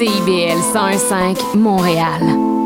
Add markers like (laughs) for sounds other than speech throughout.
CIBL 101.5 Montréal.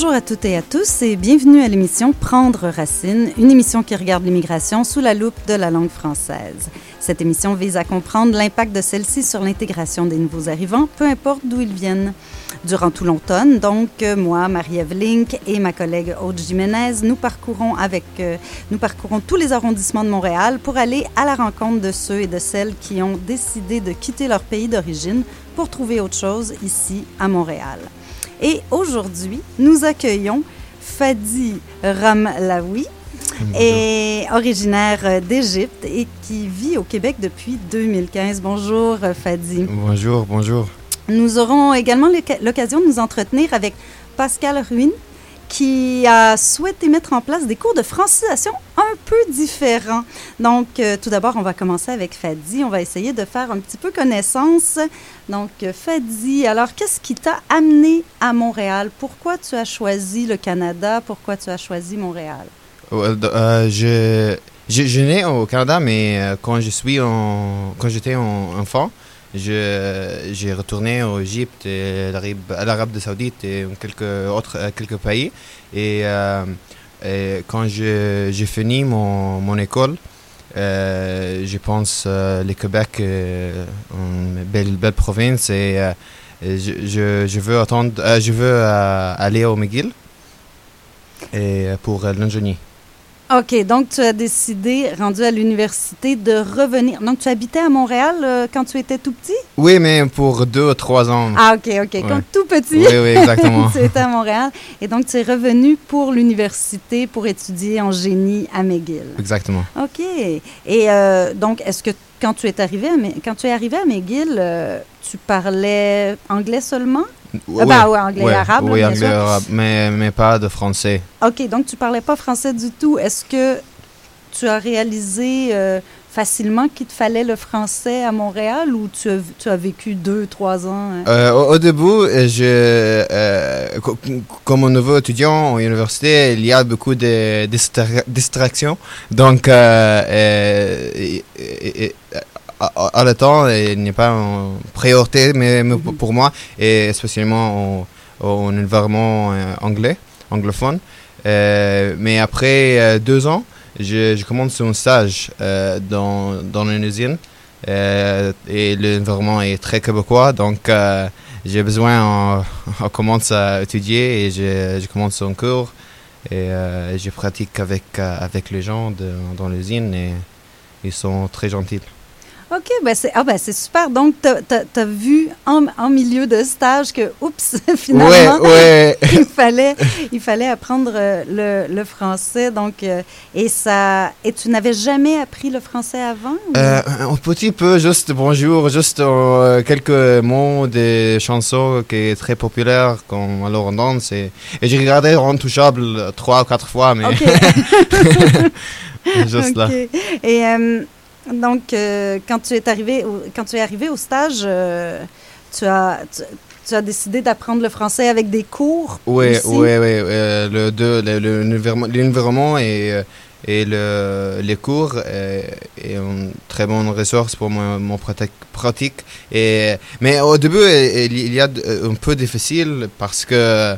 Bonjour à toutes et à tous et bienvenue à l'émission Prendre racine, une émission qui regarde l'immigration sous la loupe de la langue française. Cette émission vise à comprendre l'impact de celle-ci sur l'intégration des nouveaux arrivants, peu importe d'où ils viennent. Durant tout l'automne, donc, euh, moi, Marie-Ève Link et ma collègue Aude Jiménez, nous parcourons, avec, euh, nous parcourons tous les arrondissements de Montréal pour aller à la rencontre de ceux et de celles qui ont décidé de quitter leur pays d'origine pour trouver autre chose ici à Montréal. Et aujourd'hui, nous accueillons Fadi Ramlaoui, originaire d'Égypte et qui vit au Québec depuis 2015. Bonjour Fadi. Bonjour, bonjour. Nous aurons également l'occasion de nous entretenir avec Pascal Ruin, qui a souhaité mettre en place des cours de francisation un peu différents. Donc, euh, tout d'abord, on va commencer avec Fadi. On va essayer de faire un petit peu connaissance. Donc, euh, Fadi, alors, qu'est-ce qui t'a amené à Montréal? Pourquoi tu as choisi le Canada? Pourquoi tu as choisi Montréal? Euh, je, je, je au Canada, mais quand je suis en, quand j'étais enfant, j'ai retourné au Égypte, et à l'Arabie Saoudite et quelques autres euh, quelques pays. Et, euh, quand j'ai, fini mon, mon école, euh, je pense euh, le Québec euh, une belle, belle province et euh, je, je, je veux attendre, euh, je veux euh, aller au McGill et pour euh, l'ingénieur. OK, donc tu as décidé, rendu à l'université, de revenir. Donc, tu habitais à Montréal euh, quand tu étais tout petit? Oui, mais pour deux ou trois ans. Ah, OK, OK. Quand tout petit, Oui, oui, exactement. (laughs) tu étais à Montréal. Et donc, tu es revenu pour l'université pour étudier en génie à McGill. Exactement. OK. Et euh, donc, est-ce que quand tu es arrivé à, quand tu es arrivé à McGill, euh, tu parlais anglais seulement? Oui, Ah ben, ouais, anglais et arabe, là, Oui, bien anglais sûr. et arabe, mais, mais pas de français. OK, donc tu parlais pas français du tout. Est-ce que tu as réalisé euh, facilement qu'il te fallait le français à Montréal ou tu as, tu as vécu deux, trois ans? hein? Euh, au, au début, euh, je, euh, co- comme un nouveau étudiant à l'université, il y a beaucoup de distra- distractions. Donc, et- et- et- à, le temps, il a pas une priorité mais, pour- moi, et spécialement en, en environnement euh, anglais, anglophone. Euh, mais après euh, deux ans, je, je commence un stage euh, dans, dans une usine. Euh, et l'environnement est très québécois, donc euh, j'ai besoin, on, on (laughs) commence à étudier et je, je commence un cours et je pratique avec, avec les gens de- dans l'usine et ils sont très gentils. OK, ben c'est ah ben super. Donc, tu as, vu en, en milieu de stage que, oups, (laughs) finalement, Ouais, ouais. (laughs) il, fallait, il fallait apprendre euh, le, le français. Donc, euh, et, ça, et tu n'avais jamais appris le français avant? ou- Euh, un petit peu, juste bonjour, juste euh, quelques mots des chansons qui est très populaire comme alors on danse et, et j'ai regardé Intouchable trois ou quatre fois, mais (laughs) juste là. Et euh, donc, euh, quand tu es arrivé, au, quand tu es arrivé au stage, euh, tu as tu, tu as décidé d'apprendre le français avec des cours. Oui, aussi? oui, oui. l'environnement et, euh, et le, les cours est une très bonne ressource pour mon, mon pratique. Et, mais au début, il, y a un peu difficile parce que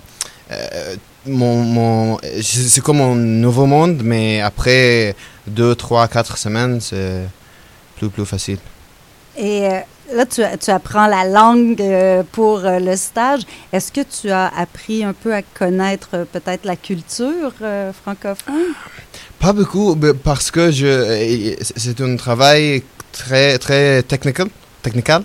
euh, mon, mon, c'est comme un nouveau monde, mais après deux, trois, quatre semaines, c'est plus, plus facile. Et euh, là, tu, tu apprends la langue euh, pour euh, le stage. Est-ce que tu as appris un peu à connaître peut-être la culture euh, francophone? Pas beaucoup, parce que je, c'est un travail très, très technical, technical.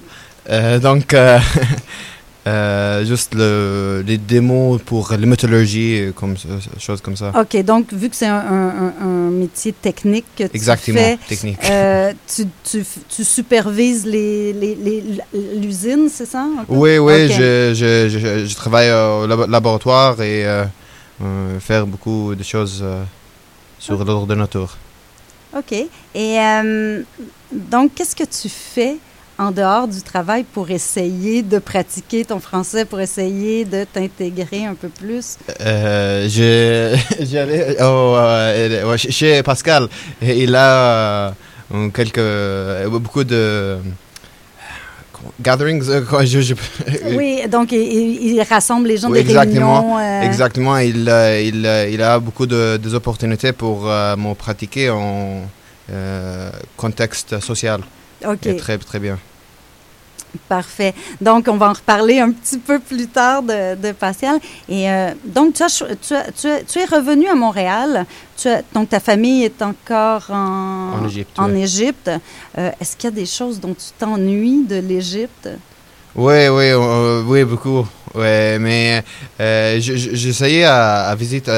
Euh, donc, euh, (laughs) euh, juste le, les démos pour la métallurgie, comme ça- choses comme ça. OK, donc vu que c'est un, un- un- un métier technique que tu Exactement, fais, technique. euh, tu, tu, tu supervises les, les- les- l'usine, c'est ça? Oui, oui, je, je, je, je travaille au labo- laboratoire et euh, euh, faire beaucoup de choses euh, sur l'ordinateur. OK. Et euh, donc, qu'est-ce que tu fais en dehors du travail pour essayer de pratiquer ton français, pour essayer de t'intégrer un peu plus? Euh, (laughs) J'allais au, euh, chez Pascal. Il a euh, quelques, euh, beaucoup de gatherings. euh, quoi, je- je- (laughs) Oui, donc il, rassemble les gens Oui, des exactement. réunions. euh, Exactement, il, il, il a beaucoup de, des opportunités pour euh, me pratiquer en contexte social. OK, Et très, très bien. parfait. Donc, on va en reparler un petit peu plus tard de, de Pascal. Et euh, donc, tu, as, cho- tu, as- tu as- tu es revenu à Montréal. Tu donc, ta famille est encore en, En Égypte, en oui. Égypte. Euh, Est-ce qu'il y a des choses dont tu t'ennuies de l'Égypte? Oui, oui, euh, oui, beaucoup. Ouais, mais euh, je- je- j'essayais à, à visiter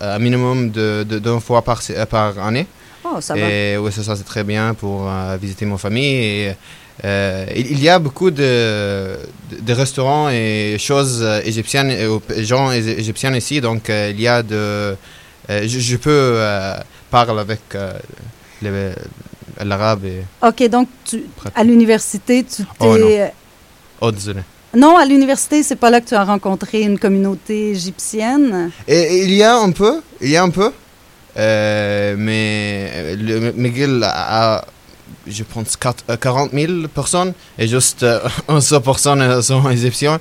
un minimum de, de, d'une fois par, par année. Oh, ça va. Oui, c'est ça, c'est très bien pour euh, visiter mon famille. Et, euh, il, y a beaucoup de, restaurants et choses euh, égyptiennes, et gens égyptiens ici. Donc, il y a de. je, je peux parler avec l'arabe. OK, donc, tu, à l'université, tu t'es... Oh, non. Oh, désolé. Non, à l'université, c'est pas là que tu as rencontré une communauté égyptienne? Et il y a un peu, il y a un peu, euh, mais le McGill a, je pense, quatre- euh, 40 000 personnes et juste euh, 11 personnes sont égyptiennes.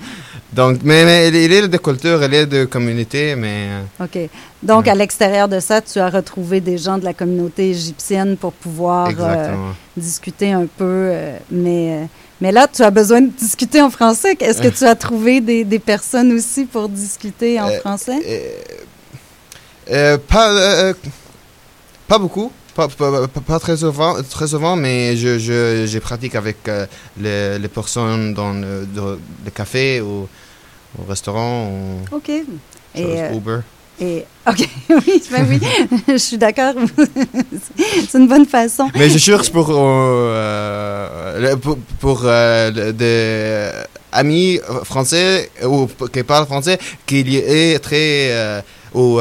Donc, mais, mais il est de culture, il est de communauté, mais euh, OK. Donc, Ouais. à l'extérieur de ça, tu as retrouvé des gens de la communauté égyptienne pour pouvoir euh, discuter un peu. euh, mais, mais là, tu as besoin de discuter en français. Est-ce que tu as trouvé des, des personnes aussi pour discuter en Euh, français? Euh, euh, pas, euh, pas beaucoup. Pas, pas, pas- très souvent, très souvent, mais je, je, je pratique avec euh, les, les personnes dans le, dans le café ou au restaurant ou OK. Et, euh, Uber. et- OK, (laughs) oui, ben oui, (laughs) je suis d'accord. (laughs) c'est une bonne façon. Mais je cherche pour, euh, pour, pour, euh, des amis français ou qui parlent français qui est très euh, ou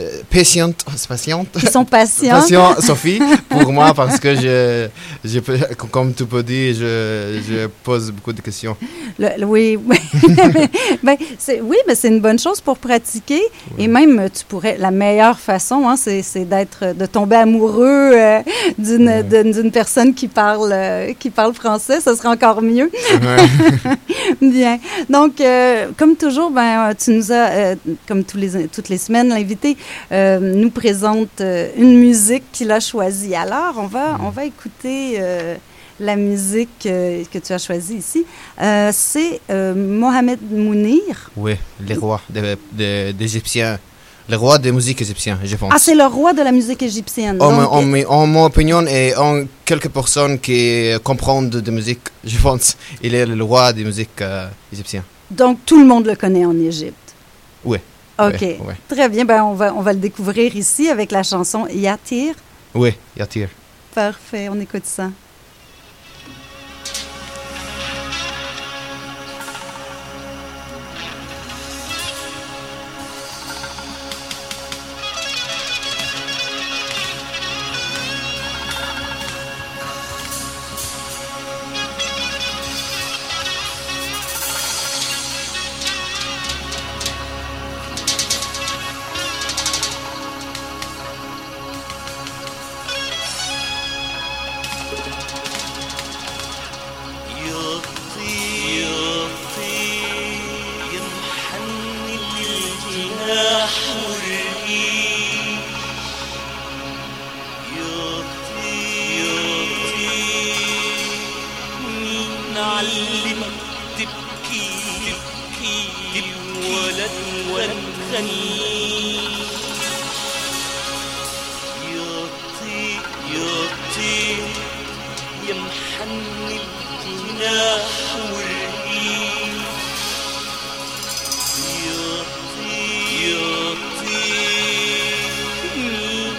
euh, patiente, (laughs) patiente, Ils sont patients. patient (laughs) Sophie pour moi parce que je, je peux- comme tu peux dire, je, je pose beaucoup de questions. Le- (laughs) oui, ben, c'est, oui, mais c'est une bonne chose pour pratiquer. Et même, tu pourrais, la meilleure façon, hein, c'est, c'est d'être, de tomber amoureux euh, d'une, personne qui parle, euh, qui parle français. Ça serait encore mieux. Bien. Donc, euh, comme toujours, ben, tu nous as, euh, comme tous les, toutes les semaines, l'invité euh, nous présente euh, une musique qu'il a choisie. Alors, on va, on va écouter euh, la musique que tu as choisie ici. Euh, c'est Mohamed Mounir. Oui, les rois de- de- d'Égyptiens, les rois des musiques égyptiennes, je pense. Ah, c'est le roi de la musique égyptienne. En, Donc, en, en mon opinion et en quelques personnes qui comprennent de, de musique, je pense, il est le roi des musiques euh, égyptiennes. donc, tout le monde le connaît en Égypte. Oui. OK. Ouais, ouais. Très bien. Ben, on, va, on va le découvrir ici avec la chanson Yatir. Oui, Yatir. Parfait. On écoute ça. نعلمك تبكي تبكي تبكي ولا تغني يا طير يا طير يا محن الجناح والريح يا طير يا طير مين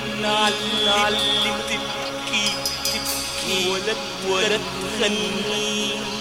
تبكي تبكي ولا تغني 恨你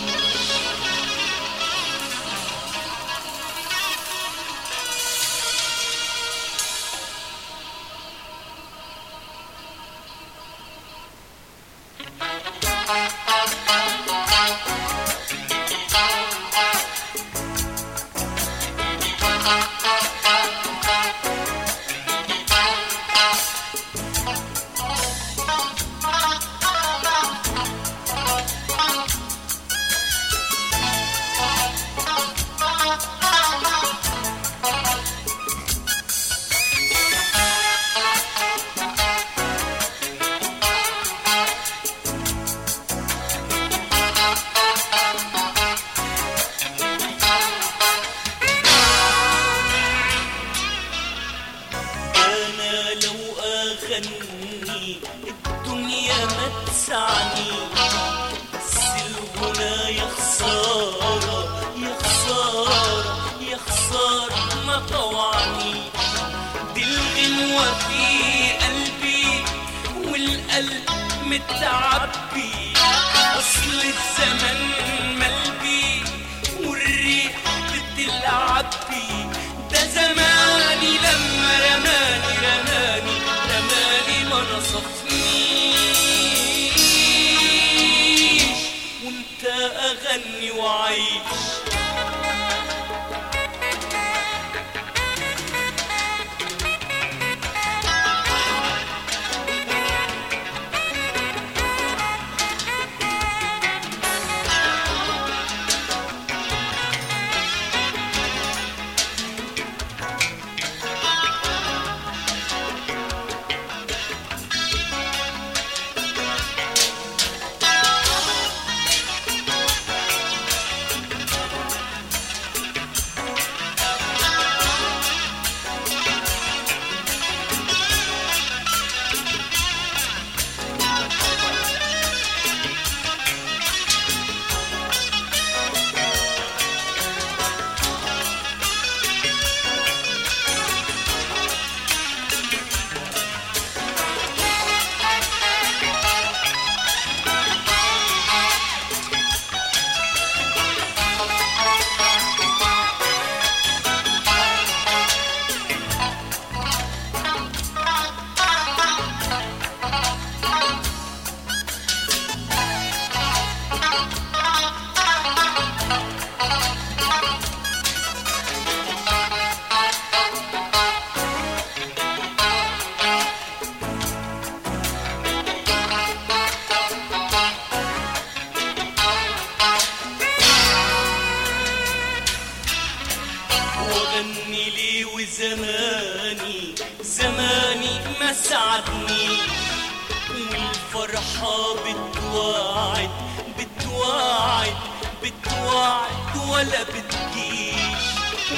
ولا بتجيش.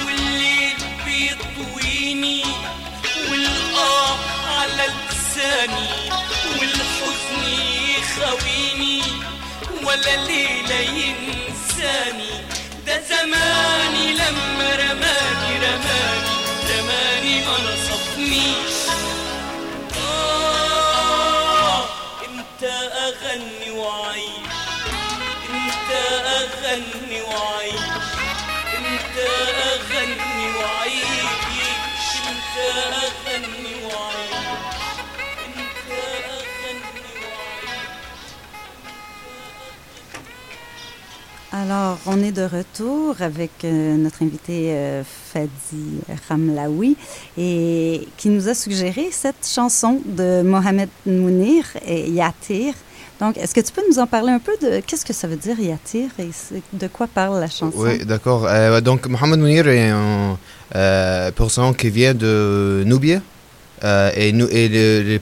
والليل بيطويني والآه على لساني والحزن يخويني ولا ليلة ينساني. ده زماني لما رماني رماني رماني ما نصفنيش. آه انت أغني وعيش اغني وعيش انت اغني وعيش انت اغني وعيش انت اغني وعيش Alors, on est de retour avec euh, notre invité euh, Fadi Ramlaoui et qui nous a suggéré cette chanson de Mohamed Mounir et Yatir. Donc, est-ce que tu peux nous en parler un peu de qu'est-ce que ça veut dire Yatir et de quoi parle la chanson? Oui, d'accord. Euh, donc, Mohamed Mounir est un euh, qui vient de Nubia. Euh, et euh,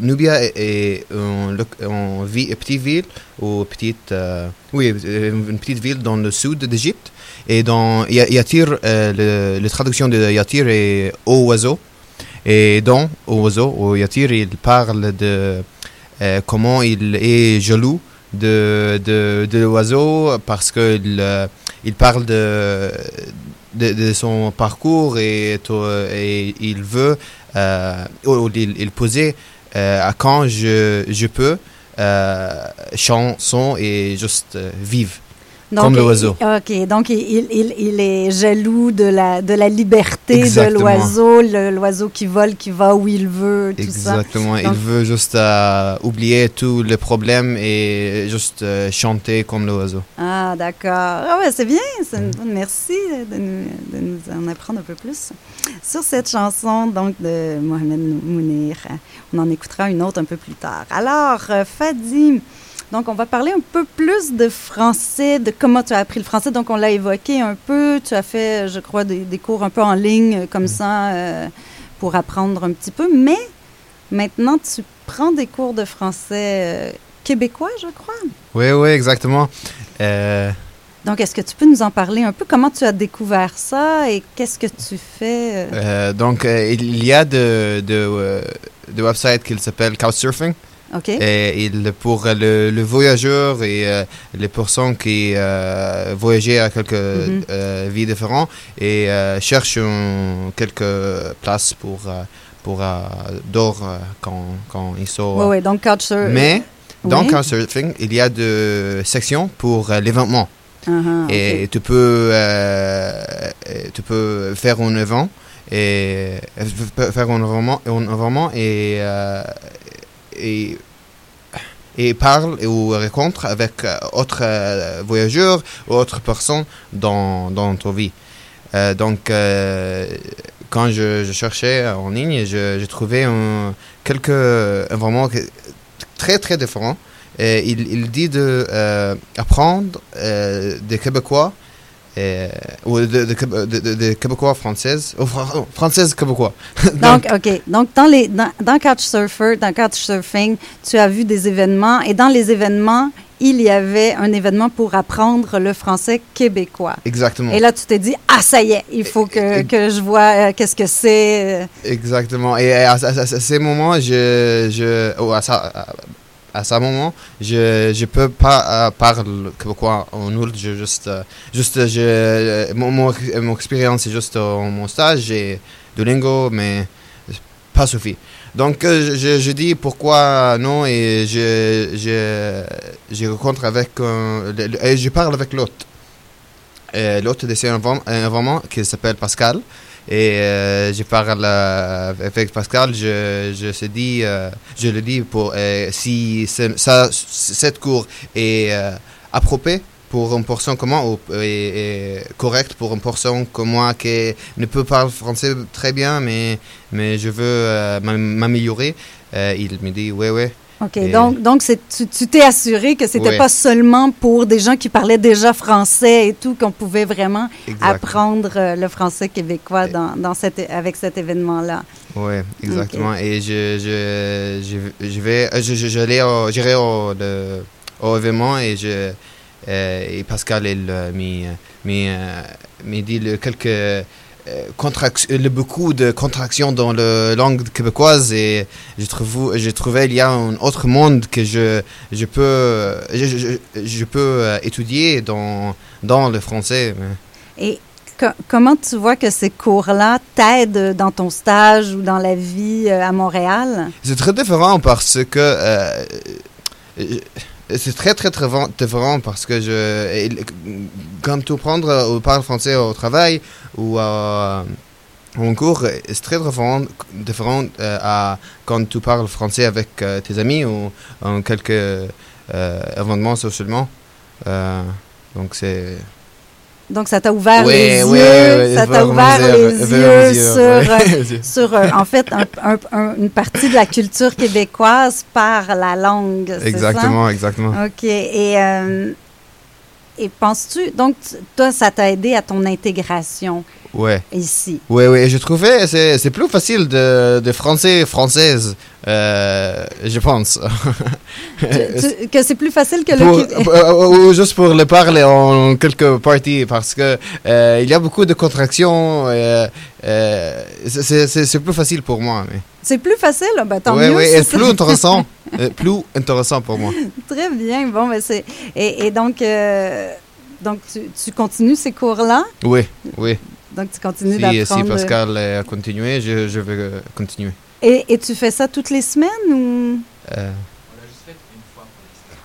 Nubia est, une, petite ville, ou petite, euh, petite ville dans le sud d'Égypte. Et dans Ya- Yatir, le, la traduction de Yatir est au oiseau. Et dans au oiseau, au Yatir, il parle de euh, comment il est jaloux de, de, de l'oiseau parce qu'il euh, il parle de, de, son parcours et, et il veut, euh, il, il posait euh, à quand je, je peux chanson et juste vivre. Donc, Comme l'oiseau. OK. Donc, il, il, il- est jaloux de la, de la liberté de Exactement. l'oiseau, l'oiseau qui vole, qui va où il veut, tout ça. Exactement. Il veut juste euh, oublier tous les problèmes et juste euh, chanter comme l'oiseau. Ah, d'accord. Ah ouais, c'est bien. C'est une bonne- Merci de nous, de nous en apprendre un peu plus sur cette chanson donc de Mohamed Mounir. On en écoutera une autre un peu plus tard. Alors, euh, Fadi, donc on va parler un peu plus de français, de comment tu as appris le français. Donc, on l'a évoqué un peu. Tu as fait, je crois, des, des cours un peu en ligne euh, comme ça euh, pour apprendre un petit peu. Mais maintenant, tu prends des cours de français euh, québécois, je crois. Oui, oui, exactement. Euh, Donc, est-ce que tu peux nous en parler un peu? Comment tu as découvert ça et qu'est-ce que tu fais? euh? donc, euh, il y a de, de, de websites qui s'appellent Couchsurfing. OK. Et pour le, le voyageur et euh, les personnes qui euh, voyagent à quelques euh, vies différentes et cherchent un- quelques places pour, pour euh, quand, quand ils sont. Oui, oui, donc couchsurfing. Mais dans oui. Couchsurfing, il y a des sections pour l'événement. Uh-huh, Et tu peux, tu peux faire un événement et faire un événement, un événement et, euh, et et parle ou rencontre avec euh, autres euh, voyageurs ou autres personnes dans, dans ton vie. Euh, donc, quand je, cherchais en ligne, j'ai trouvé un, quelques vraiment très très différents. Et il, il dit de euh, apprendre des Québécois euh, ou de, de, de, de- Québécois françaises, ou fran- oh, françaises Québécois. (laughs) Donc, OK. Donc, dans, les, dans, dans Couchsurfer, dans Couchsurfing, tu as vu des événements et dans les événements, il y avait un événement pour apprendre le français québécois. Exactement. Et là, tu t'es dit, ah, ça y est, il faut que, que je vois euh, qu'est-ce que c'est. euh. Exactement. Et à, à- à- à ces moments, je, je, à, ça, à, ce moment, je je peux pas euh, parler québécois en oul. Je juste, euh, juste, je, mon, mon, expérience c'est juste euh, mon stage et Duolingo, mais pas suffit. Donc, euh, je, je dis pourquoi non et je, je, je rencontre avec, euh, et je parle avec l'autre. Euh, L'autre de ces environ- un environnement qui s'appelle Pascal. Et euh, je parle euh, avec Pascal, je, je se dis, euh, je le dis pour si ça, cette cours est appropriée pour une personne comme moi ou est, correcte pour une personne comme moi qui ne peut parler français très bien, mais, mais je veux m'am- m'améliorer. Il me dit, ouais, ouais. OK. Et- Donc, donc tu, t'es assuré que c'était Oui. pas seulement pour des gens qui parlaient déjà français et tout, qu'on pouvait vraiment Exact. apprendre euh, le français québécois dans, dans cet, avec cet événement-là. Oui, exactement. Et je, je, je, je vais, euh, je, je, j'irai au, le- au événement et je, euh, et Pascal, il m'a, dit quelques le beaucoup de contractions dans la langue québécoise et je trouve, j'ai trouvé il y a un autre monde que je, je peux, je, je, je peux euh, étudier dans, dans le français. Et co- comment tu vois que ces cours-là t'aident dans ton stage ou dans la vie euh, à Montréal? C'est très différent parce que euh, euh, c'est très très très différent parce que je quand tu prends ou parles français au travail ou à en cours, c'est très différent, différent euh, à quand tu parles français avec euh, tes amis ou en quelques euh, événements socialement. Euh, donc c'est Donc, ça t'a ouvert les yeux, ça t'a ouvert dire- les yeux dire, sur, euh, (laughs) sur euh, en fait, un- un- un- une partie de la culture québécoise par la langue. ça? exactement, exactement. OK. Et, euh, et penses-tu, donc, toi, ça t'a aidé à ton intégration? Ouais. ici? Oui, oui, je trouvais c'est c'est plus facile de, de français française, euh, je pense. Tu- tu- que c'est plus facile que Pour- le pour- ou juste pour le parler en quelques parties, parce que euh, il y a beaucoup de contractions. euh, euh, c'est- plus facile pour moi. Mais. C'est plus facile, ben, tant ouais, mieux. si et c'est- plus intéressant, (laughs) euh, plus intéressant pour moi. Très bien. Bon, ben, c'est. Et, et donc, euh, donc tu, tu continues ces cours-là? Oui, oui. Donc, tu continues Si, d'apprendre. si Pascal euh, a continué, je, je vais euh, continuer. Et, et tu fais ça toutes les semaines ou? Euh,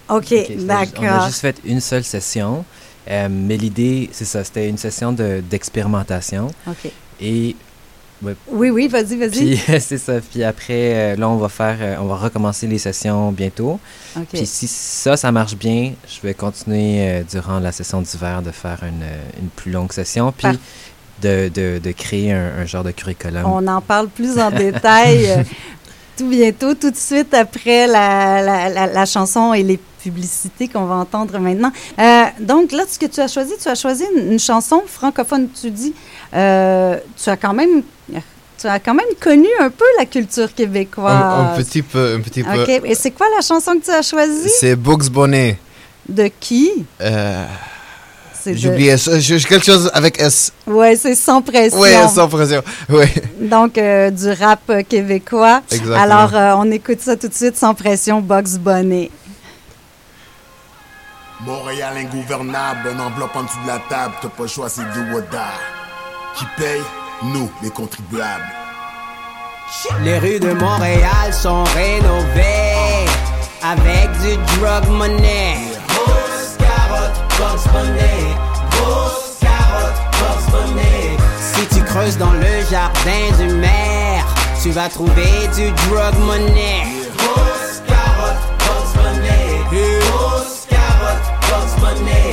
OK, Ok, c'était ju- On a d'accord. juste fait une seule session, euh, mais l'idée, c'est ça, c'était une session de- d'expérimentation. OK. et Oui, oui, vas-y, vas-y. puis, (laughs) c'est ça. Puis après, euh, là, on va faire, euh, on va recommencer les sessions bientôt. OK. Puis si ça, ça marche bien, je vais continuer euh, durant la session d'hiver de faire une, euh, une plus longue session, puis Par- de, de, de créer un, un genre de curriculum. On en parle plus en détail euh, (laughs) tout bientôt, tout de suite après la, la, la, la chanson et les publicités qu'on va entendre maintenant. Euh, donc là, ce que tu as choisi, tu as choisi une, une chanson francophone. Tu dis, euh, tu as quand même, tu as quand même connu un peu la culture québécoise. un petit peu, un petit peu. Ok. Et c'est quoi la chanson que tu as choisie? C'est Bugs Bunny. De qui? Euh, C'est J'ai de- oublié ça. J'ai quelque chose avec S. Ouais, c'est sans pression. Oui, sans pression. Oui, Donc euh, du rap québécois. exactement. Alors, euh, on écoute ça tout de suite sans pression, Box Bonnet. Montréal ingouvernable, une enveloppe en dessous de la table, t'as pas le choix, c'est or die. Qui paye Nous, les contribuables. Les rues de Montréal sont rénovées avec du drug money. Grosse carotte, box. Si tu creuses dans le jardin du maire, tu vas trouver du drug money. Grosse carotte. Grosse carotte, money.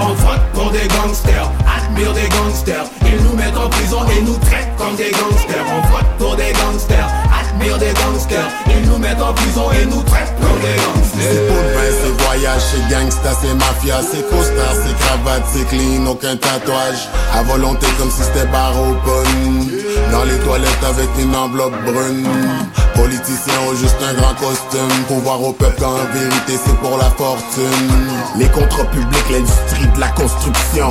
On vote pour des gangsters, admire des gangsters. Ils nous mettent en prison et nous traitent comme des gangsters. On vote pour des gangsters, des gangsters. Ils nous mettent en prison et nous traitent des C'est gangsters. pour le c'est voyage, c'est gangsta, c'est mafia, c'est costard, c'est cravate, c'est clean, aucun tatouage. À volonté comme si c'était bar open. Dans les toilettes avec une enveloppe brune. Politiciens ont juste un grand costume. Pouvoir au peuple quand en vérité c'est pour la fortune. Les contrats publics, l'industrie de la construction.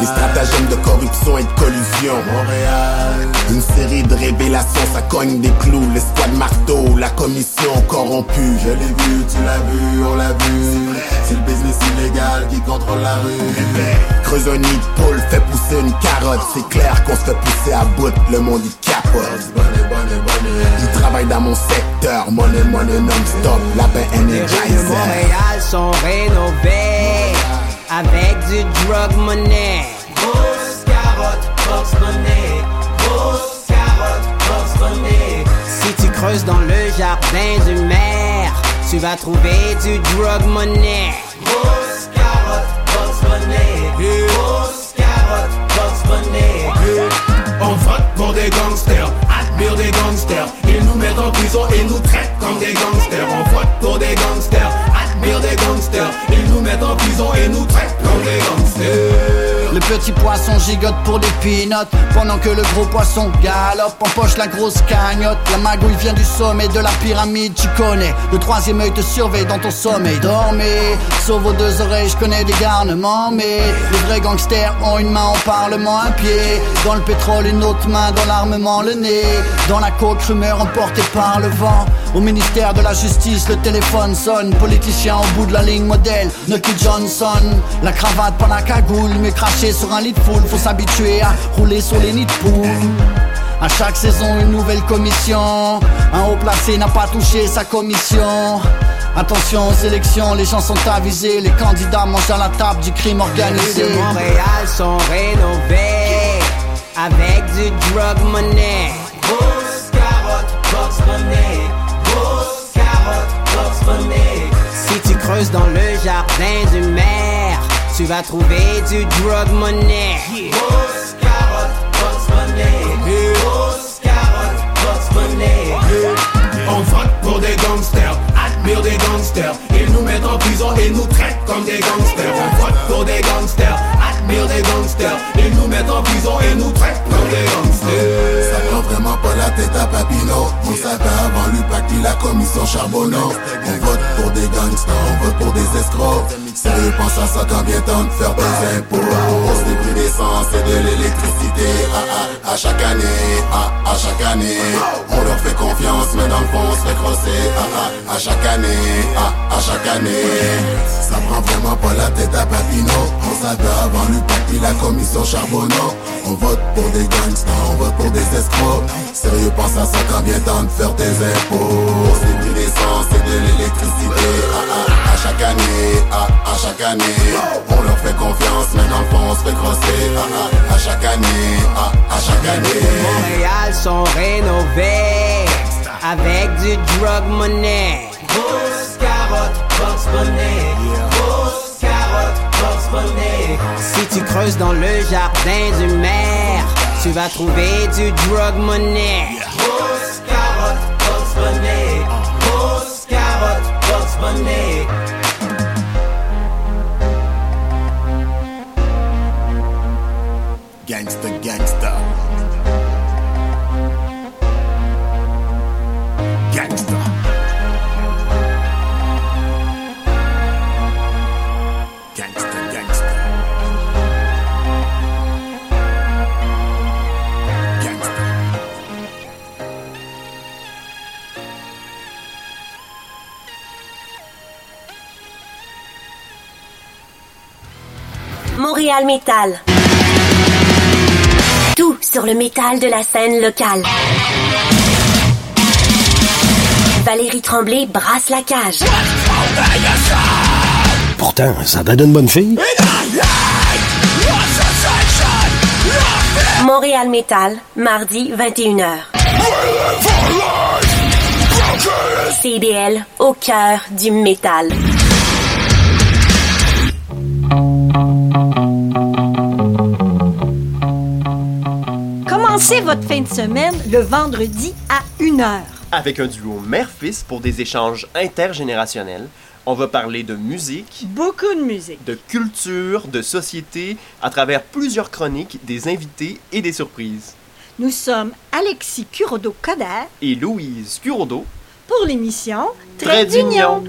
Les stratagèmes de corruption et de collusion. Montréal. Une série de révélations, ça cogne des clous. L'escouade marteau, la commission corrompue. Je l'ai vu, tu l'as vu, on l'a vu. C'est le business illégal qui contrôle la rue. Creuse un nid de poule, fait pousser une carotte. C'est clair qu'on se fait pousser à bout, le monde y capote. Il travaille dans mon secteur, money, money non-stop, lapin Les rues de energizer. Montréal sont rénovées avec du drug money. Grosse carotte, box money. Grosse carotte, box money. Si tu creuses dans le jardin du maire, tu vas trouver du drug money. Grosse petit poisson gigote pour des peanuts. Pendant que le gros poisson galope Empoche la grosse cagnotte. La magouille vient du sommet de la pyramide Tu connais, le troisième œil te surveille dans ton sommeil. Dormez, sauf vos deux oreilles Je connais des garnements Mais les vrais gangsters ont une main au parlement Un pied dans le pétrole, une autre main dans l'armement Le nez dans la coque, rumeur emportée par le vent. Au ministère de la justice, le téléphone sonne. Politicien au bout de la ligne modèle Nucky Johnson. La cravate par la cagoule Mais craché sur un lit de foule Faut s'habituer à rouler sur les nids de poule à chaque saison, une nouvelle commission. Un haut placé n'a pas touché sa commission. Attention aux élections, les gens sont avisés. Les candidats mangent à la table du crime Les rues organisé. de Montréal sont rénovées avec du drug money. Grosse carotte, box money. Grosse carotte, box money. Si tu creuses dans le jardin du maire, tu vas trouver du drug money. Grosse carotte, box money. Grosse carotte, box money. On vote pour des gangsters, admire des gangsters. Ils nous mettent en prison et nous traitent comme des gangsters. On vote pour des gangsters, gangsters. Ils nous mettent en prison et nous traitent comme des gangsters. Ça prend vraiment pas la tête à Papineau. On savait avant l'UPAC puis la commission Charbonneau. On vote pour des gangsters, on vote pour des escrocs. Sérieux pense à ça quand vient temps de faire des impôts. On se prix d'essence et de l'électricité. À, à, à chaque année, à, à chaque année. On leur fait crosser à, chaque année, à, à chaque année. Ça prend vraiment pas la tête à Papineau On savait avant l'UPAC puis la commission Charbonneau. On vote pour des gangsters, on vote pour des escrocs. Sérieux pense à ça quand vient temps de faire tes impôts. On se prix d'essence et de l'électricité à, chaque année, à, chaque année. On leur fait confiance le fond on se fait crosser à, chaque année, à chaque année. Montréal sont rénovés avec du drug money. Grosse carotte, box money. Grosse carotte, box money. Si tu creuses dans le jardin du maire, tu vas trouver du drug money. Grosse carotte, box money. Grosse carotte, box money. Gangsta, gangsta Gangsta Montréal Métal. Tout sur le métal de la scène locale. Valérie Tremblay brasse la cage. Pourtant, ça donne une bonne fille. Montréal Métal, mardi 21h. CBL, au cœur du métal. Commencez votre fin de semaine le vendredi à 1h. Avec un duo mère-fils pour des échanges intergénérationnels. On va parler de musique, Beaucoup de musique. de culture, de société, à travers plusieurs chroniques, des invités et des surprises. Nous sommes Alexis Curodo-Coder Et Louise Curodo, pour l'émission Trait d'union.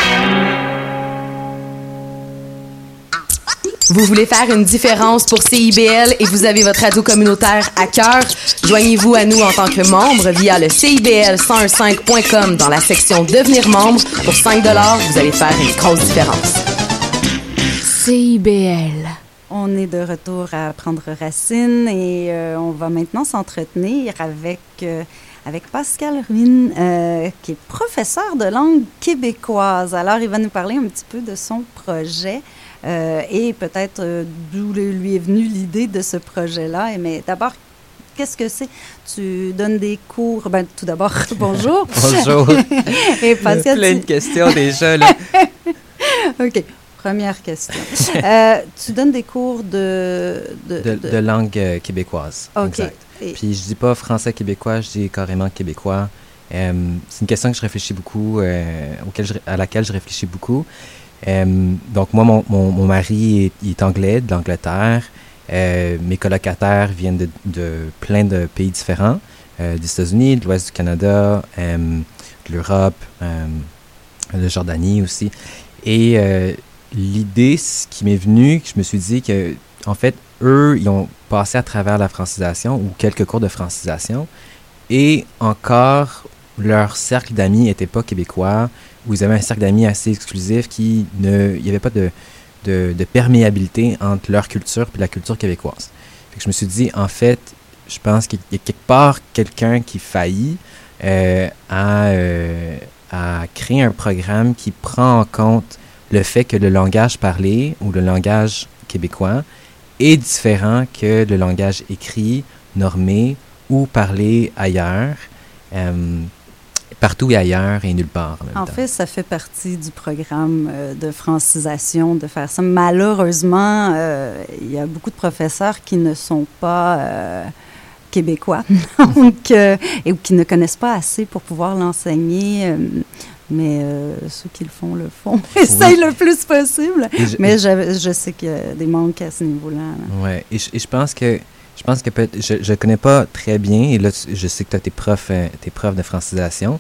Vous voulez faire une différence pour CIBL et vous avez votre radio communautaire à cœur? Joignez-vous à nous en tant que membre via le CIBL1015.com dans la section Devenir membre. Pour 5 vous allez faire une grosse différence. CIBL. On est de retour à prendre racine et euh, on va maintenant s'entretenir avec, euh, avec Pascal Ruine, euh, qui est professeur de langue québécoise. Alors, il va nous parler un petit peu de son projet euh, et peut-être euh, d'où lui est venue l'idée de ce projet-là. Et Mais d'abord, qu'est-ce que c'est? Tu donnes des cours. Ben, tout d'abord, (laughs) bonjour. Bonjour. (laughs) et Pascal, Plein tu- de questions déjà, là. (laughs) OK. Première question. Euh, tu donnes des cours de... De, De, de- de langue euh, québécoise. OK. Exact. Et- Puis je dis pas français québécois, je dis carrément québécois. Euh, c'est une question que je réfléchis beaucoup, euh, auquel je- à laquelle je réfléchis beaucoup. Euh, donc moi, mon, mon, mari est, anglais, de l'Angleterre. Euh, mes colocataires viennent de, de plein de pays différents, euh, des États-Unis, de l'Ouest du Canada, de l'Europe, de Jordanie aussi. Et l'idée, qui m'est venu, que je me suis dit que, en fait, eux, ils ont passé à travers la francisation ou quelques cours de francisation et encore, leur cercle d'amis n'était pas québécois ou ils avaient un cercle d'amis assez exclusif qui ne. Il n'y avait pas de, de, de perméabilité entre leur culture et la culture québécoise. Fait que je me suis dit, en fait, je pense qu'il y a quelque part quelqu'un qui faillit euh, à, euh, à créer un programme qui prend en compte le fait que le langage parlé ou le langage québécois est différent que le langage écrit, normé ou parlé ailleurs, euh, partout et ailleurs et nulle part en même En temps. fait, ça fait partie du programme euh, de francisation de faire ça. Malheureusement, euh, il y a beaucoup de professeurs qui ne sont pas euh, québécois (laughs) donc, et qui ne connaissent pas assez pour pouvoir l'enseigner. mais ceux qui le font, le font. (laughs) Essayent le plus possible. Je- mais je, je sais qu'il y a des manques à ce niveau-là. et je, et je pense que je pense que peut je je connais pas très bien et là je sais que tu as tes profs euh, tes profs de francisation.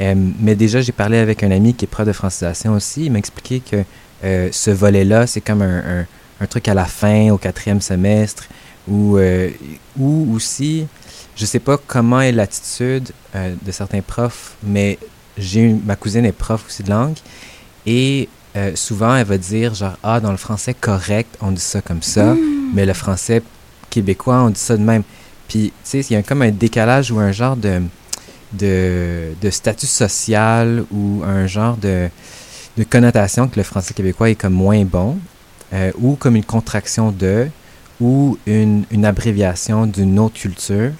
Euh, mais déjà j'ai parlé avec un ami qui est prof de francisation aussi, il m'a expliqué que euh, ce volet-là, c'est comme un, un, un truc à la fin au quatrième semestre ou euh, aussi je sais pas comment est l'attitude de certains profs, mais j'ai ma cousine est prof aussi de langue et souvent elle va dire genre ah dans le français correct on dit ça comme ça, mais le français québécois on dit ça de même. Puis tu sais il y a comme un décalage ou un genre de de, de statut social ou un genre de, de connotation que le français québécois est comme moins bon euh, ou comme une contraction de ou une, une abréviation d'une autre culture.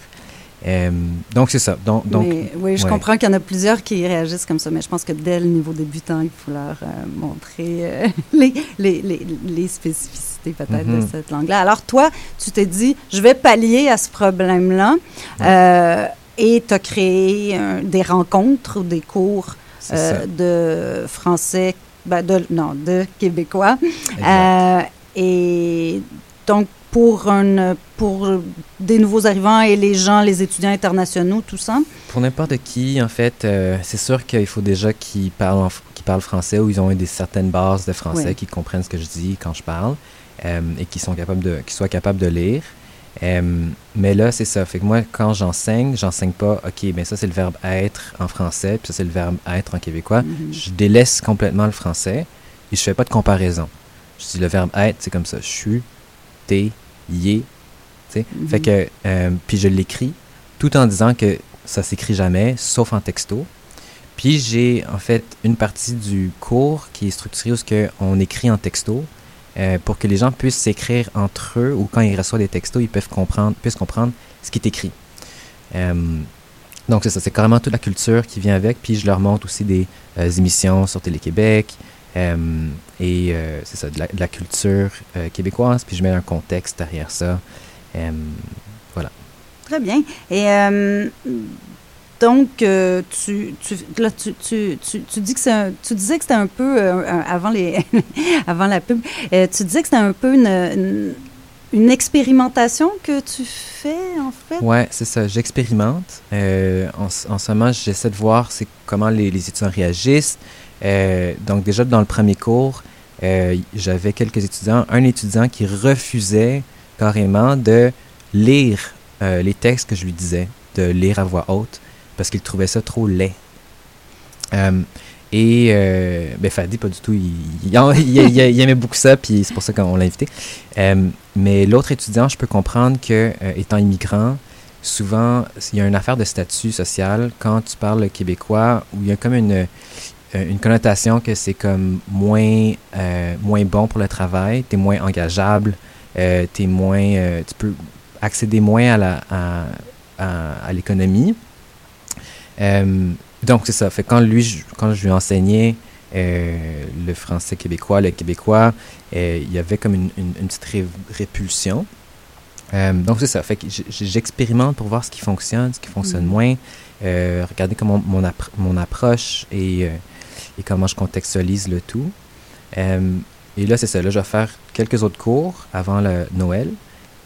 Euh, donc c'est ça. Donc, donc, Mais oui, je ouais. comprends qu'il y en a plusieurs qui réagissent comme ça, mais je pense que dès le niveau débutant, il faut leur euh, montrer euh, (laughs) les, les, les, les spécificités peut-être de Mhm. cette langue-là. Alors toi, tu t'es dit, je vais pallier à ce problème-là et tu as créé des rencontres ou des cours de français, ben, de, non, de québécois. Et donc, pour, un, pour des nouveaux arrivants et les gens, les étudiants internationaux, tout ça? Pour n'importe qui, en fait, euh, c'est sûr qu'il faut déjà qu'ils parlent, qu'ils parlent français ou ils ont des certaines bases de français, Oui. qu'ils comprennent ce que je dis quand je parle euh, et qu'ils qu'ils soient capables de lire. Euh, mais là, c'est ça. Fait que moi, quand j'enseigne, j'enseigne pas, OK, ben ça, c'est le verbe être en français, puis ça, c'est le verbe être en québécois. Mhm. Je délaisse complètement le français et je fais pas de comparaison. Je dis le verbe être, c'est comme ça. Je suis, t'es, y est. Mhm. Fait que, euh, puis je l'écris tout en disant que ça s'écrit jamais, sauf en texto. puis j'ai en fait une partie du cours qui est structurée où ce on écrit en texto euh, pour que les gens puissent s'écrire entre eux ou quand ils reçoivent des textos, ils peuvent comprendre, puissent comprendre ce qui est écrit. Euh, donc c'est ça, c'est carrément toute la culture qui vient avec. Puis je leur montre aussi des euh, émissions sur Télé-Québec et euh, c'est ça, de la, de la culture euh, québécoise. Puis je mets un contexte derrière ça. Euh, voilà. Très bien. Et donc, euh, tu, tu, là, tu, tu, tu, tu dis que un- tu disais que c'était un peu, avant, les, (laughs) avant la pub, tu disais que c'était un peu une, une, une expérimentation que tu fais, en fait? Ouais, c'est ça. J'expérimente. En, ce- en ce moment, j'essaie de voir comment les, les étudiants réagissent. Euh, donc déjà dans le premier cours, euh, j'avais quelques étudiants, un étudiant qui refusait carrément de lire euh, les textes que je lui disais, de lire à voix haute, parce qu'il trouvait ça trop laid. Et ben Fadi, pas du tout, il, aimait beaucoup ça, puis c'est pour ça qu'on l'a invité. Mais l'autre étudiant, je peux comprendre que, étant immigrant, souvent, il y a une affaire de statut social quand tu parles québécois, où il y a comme une, une connotation que c'est comme moins, euh, moins bon pour le travail, tu es moins engageable, euh, t'es moins, euh, tu peux accéder moins à la à, à, à l'économie. Euh, donc c'est ça. Fait quand lui, je- quand je lui enseignais euh, le français québécois, le québécois, euh, il y avait comme une, une- une petite ré- répulsion. Euh, donc c'est ça. Fait que j'expérimente pour voir ce qui fonctionne, ce qui fonctionne Mhm. moins. Euh, regarder comment mon, appro- mon approche et, euh, et comment je contextualise le tout. Euh, et là, c'est ça. Là, je vais faire quelques autres cours avant le Noël.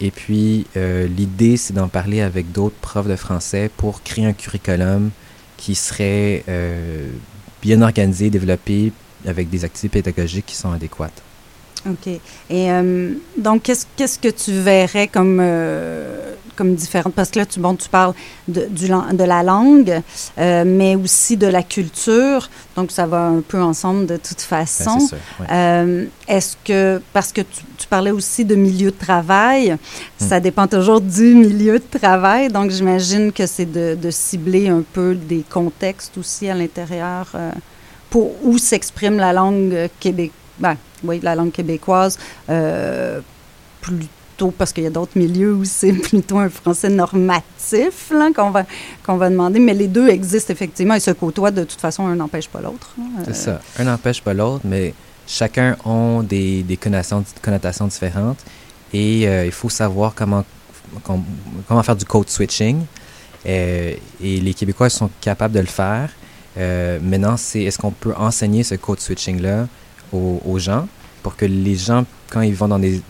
Et puis, euh, l'idée, c'est d'en parler avec d'autres profs de français pour créer un curriculum qui serait euh, bien organisé, développé, avec des activités pédagogiques qui sont adéquates. OK. Et donc, qu'est-ce qu'est-ce que tu verrais comme, comme différente? Parce que là, tu, bon, tu parles de, du, de la langue, euh, mais aussi de la culture. Donc, ça va un peu ensemble de toute façon. Ben. Euh, Est-ce que, parce que tu, tu parlais aussi de milieu de travail, ça dépend toujours du (laughs) milieu de travail. Donc, j'imagine que c'est de, de cibler un peu des contextes aussi à l'intérieur euh, pour où s'exprime la langue québécoise. Ben, oui, la langue québécoise, euh, parce qu'il y a d'autres milieux où c'est (laughs) plutôt un français normatif qu'on va, qu'on va demander, mais les deux existent effectivement et se côtoient de toute façon, un n'empêche pas l'autre. hein. C'est Euh, ça. Un n'empêche pas l'autre, mais chacun a des, des connotations, différentes et euh, il faut savoir comment, com- comment faire du code switching. Euh, et les Québécois sont capables de le faire. Euh, maintenant, c'est est-ce qu'on peut enseigner ce code switching-là aux, gens pour que les gens, quand ils vont dans des,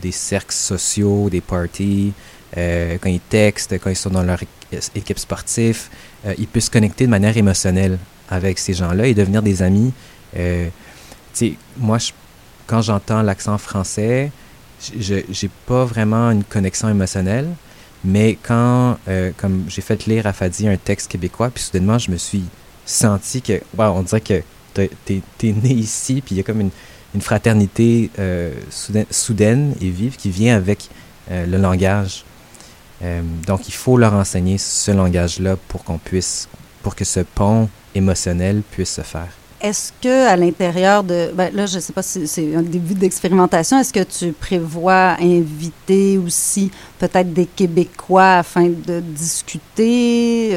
des cercles sociaux, des parties, euh, quand ils textent, quand ils sont dans leur équipe sportive, euh, ils puissent connecter de manière émotionnelle avec ces gens-là et devenir des amis. Euh, moi, quand j'entends l'accent français, je j'ai pas vraiment une connexion émotionnelle, mais quand, euh, comme j'ai fait lire à Fadi un texte québécois, puis soudainement, je me suis senti que, wow, on dirait que t'es t'es né ici, puis il y a comme une, une fraternité euh, soudaine, et vive qui vient avec euh, le langage. Euh, donc, il faut leur enseigner ce langage-là pour qu'on puisse, pour que ce pont émotionnel puisse se faire. Est-ce que à l'intérieur de, ben là, je ne sais pas si c'est un début d'expérimentation, est-ce que tu prévois inviter aussi peut-être des Québécois afin de discuter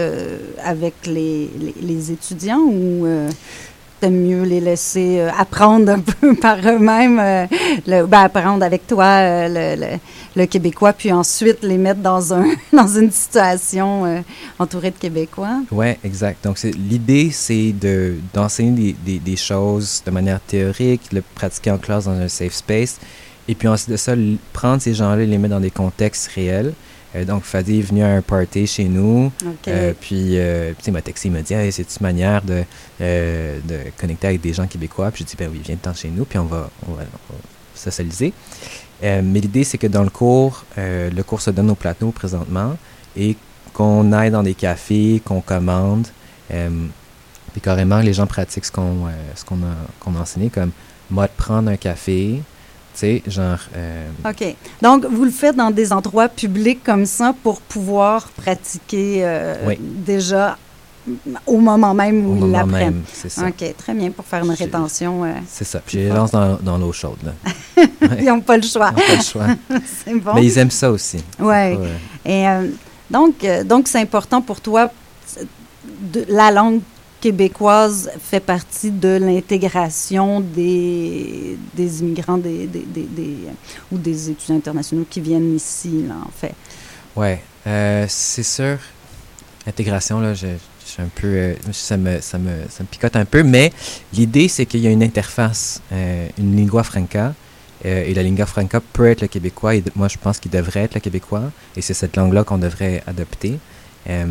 avec les, étudiants ou mieux les laisser euh, apprendre un (laughs) peu par eux-mêmes, euh, le- ben, apprendre avec toi euh, le, québécois, puis ensuite les mettre dans un (laughs) dans une situation euh, entourée de Québécois? Ouais, exact. Donc, l'idée, c'est de, d'enseigner des, des, des choses de manière théorique, le pratiquer en classe dans un safe space, et puis ensuite de ça, prendre ces gens-là et les mettre dans des contextes réels. Euh, donc, Fadi est venu à un party chez nous, euh, puis euh, il m'a texté, il m'a dit hey, « c'est une manière de, de connecter avec des gens québécois? » Puis j'ai dit « Ben oui, viens de temps chez nous, puis on va, on va, on va socialiser. Mais l'idée, c'est que dans le cours, le cours se donne au plateau présentement et qu'on aille dans des cafés, qu'on commande. puis carrément, les gens pratiquent ce qu'on a, a enseigné, comme moi de prendre un café, tu sais, genre. euh, OK. Donc, vous le faites dans des endroits publics comme ça pour pouvoir pratiquer euh, Oui. déjà au moment même où Au ils l'apprennent. c'est ça. OK, très bien, pour faire une rétention. euh, C'est ça. Puis je les lance dans, dans l'eau chaude. Là. (laughs) Ils n'ont pas le choix. Ils n'ont pas le choix. (laughs) c'est bon. Mais ils aiment ça aussi. Ouais. Et donc, donc c'est important pour toi. de- la langue québécoise fait partie de l'intégration des, des immigrants des, des- des- ou des étudiants internationaux qui viennent ici, là, en fait. Ouais, euh, c'est sûr. Intégration, là, je, je suis un peu. euh, ça, me, ça, me, ça me picote un peu, mais l'idée, c'est qu'il y a une interface, euh, une lingua franca, et la lingua franca peut être le québécois, et moi, je pense qu'il devrait être le québécois, et c'est cette langue-là qu'on devrait adopter. Euh,